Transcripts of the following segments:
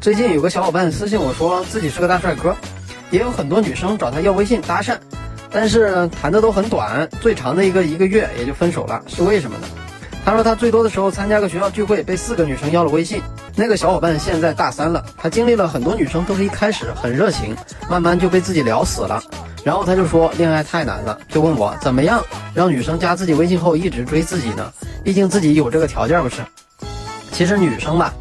最近有个小伙伴私信我说自己是个大帅哥，也有很多女生找他要微信搭讪，但是谈的都很短，最长的一个一个月也就分手了，是为什么呢？他说他最多的时候参加个学校聚会，被四个女生要了微信。那个小伙伴现在大三了，他经历了很多女生都是一开始很热情，慢慢就被自己聊死了。然后他就说恋爱太难了，就问我怎么样让女生加自己微信后一直追自己呢？毕竟自己有这个条件不是？其实女生吧。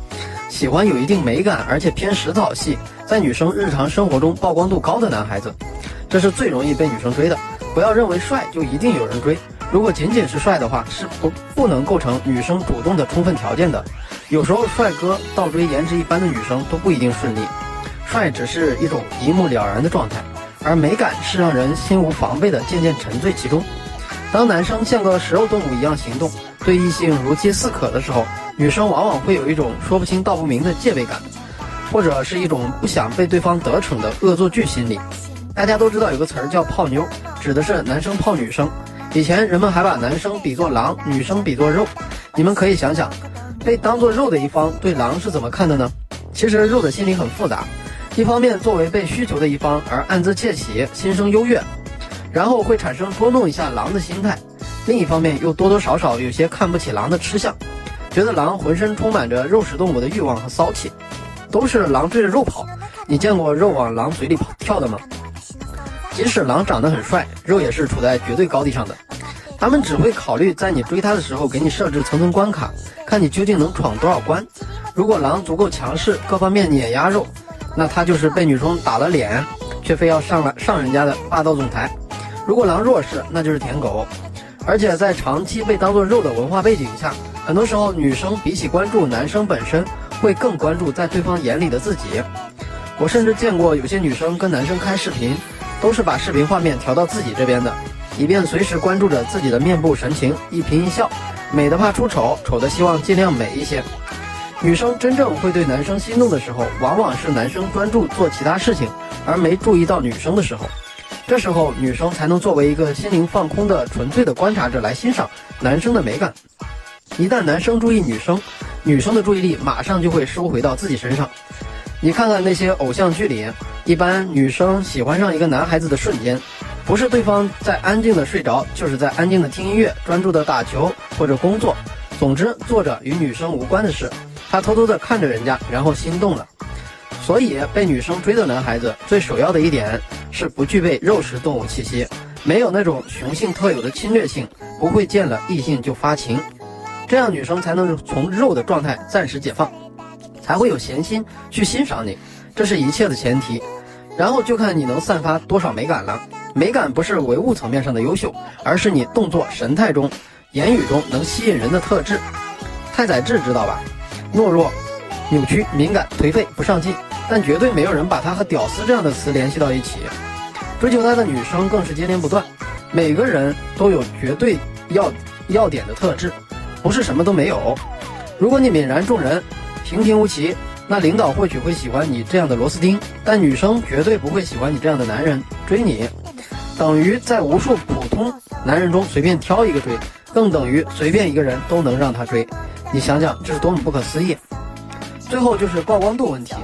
喜欢有一定美感，而且偏实操系，在女生日常生活中曝光度高的男孩子，这是最容易被女生追的。不要认为帅就一定有人追，如果仅仅是帅的话，是不不能构成女生主动的充分条件的。有时候帅哥倒追颜值一般的女生都不一定顺利，帅只是一种一目了然的状态，而美感是让人心无防备的渐渐沉醉其中。当男生像个食肉动物一样行动，对异性如饥似渴的时候。女生往往会有一种说不清道不明的戒备感，或者是一种不想被对方得逞的恶作剧心理。大家都知道有个词儿叫泡妞，指的是男生泡女生。以前人们还把男生比作狼，女生比作肉。你们可以想想，被当作肉的一方对狼是怎么看的呢？其实肉的心理很复杂，一方面作为被需求的一方而暗自窃喜，心生优越，然后会产生捉弄一下狼的心态；另一方面又多多少少有些看不起狼的吃相。觉得狼浑身充满着肉食动物的欲望和骚气，都是狼追着肉跑。你见过肉往狼嘴里跑跳的吗？即使狼长得很帅，肉也是处在绝对高地上的。他们只会考虑在你追他的时候给你设置层层关卡，看你究竟能闯多少关。如果狼足够强势，各方面碾压肉，那他就是被女生打了脸，却非要上来上人家的霸道总裁。如果狼弱势，那就是舔狗。而且在长期被当作肉的文化背景下。很多时候，女生比起关注男生本身，会更关注在对方眼里的自己。我甚至见过有些女生跟男生开视频，都是把视频画面调到自己这边的，以便随时关注着自己的面部神情，一颦一笑，美的怕出丑，丑的希望尽量美一些。女生真正会对男生心动的时候，往往是男生专注做其他事情，而没注意到女生的时候。这时候，女生才能作为一个心灵放空的纯粹的观察者来欣赏男生的美感。一旦男生注意女生，女生的注意力马上就会收回到自己身上。你看看那些偶像剧里，一般女生喜欢上一个男孩子的瞬间，不是对方在安静的睡着，就是在安静的听音乐、专注的打球或者工作，总之做着与女生无关的事。他偷偷的看着人家，然后心动了。所以被女生追的男孩子，最首要的一点是不具备肉食动物气息，没有那种雄性特有的侵略性，不会见了异性就发情。这样女生才能从肉的状态暂时解放，才会有闲心去欣赏你，这是一切的前提。然后就看你能散发多少美感了。美感不是唯物层面上的优秀，而是你动作、神态中、言语中能吸引人的特质。太宰治知道吧？懦弱、扭曲、敏感、颓废、不上进，但绝对没有人把他和屌丝这样的词联系到一起。追求他的女生更是接连不断。每个人都有绝对要要点的特质。不是什么都没有。如果你泯然众人，平平无奇，那领导或许会喜欢你这样的螺丝钉，但女生绝对不会喜欢你这样的男人追你。等于在无数普通男人中随便挑一个追，更等于随便一个人都能让他追。你想想，这是多么不可思议！最后就是曝光度问题。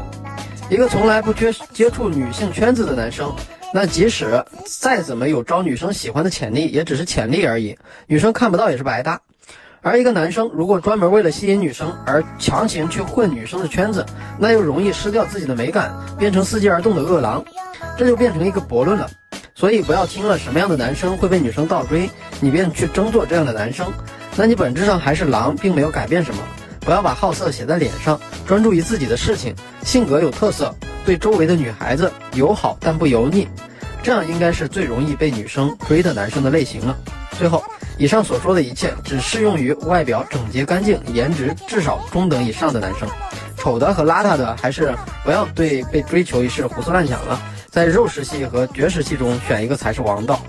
一个从来不缺接触女性圈子的男生，那即使再怎么有招女生喜欢的潜力，也只是潜力而已。女生看不到也是白搭。而一个男生如果专门为了吸引女生而强行去混女生的圈子，那又容易失掉自己的美感，变成伺机而动的饿狼，这就变成一个悖论了。所以不要听了什么样的男生会被女生倒追，你便去争做这样的男生，那你本质上还是狼，并没有改变什么。不要把好色写在脸上，专注于自己的事情，性格有特色，对周围的女孩子友好但不油腻，这样应该是最容易被女生追的男生的类型了。最后。以上所说的一切只适用于外表整洁干净、颜值至少中等以上的男生，丑的和邋遢的还是不要对被追求一事胡思乱想了，在肉食系和绝食系中选一个才是王道。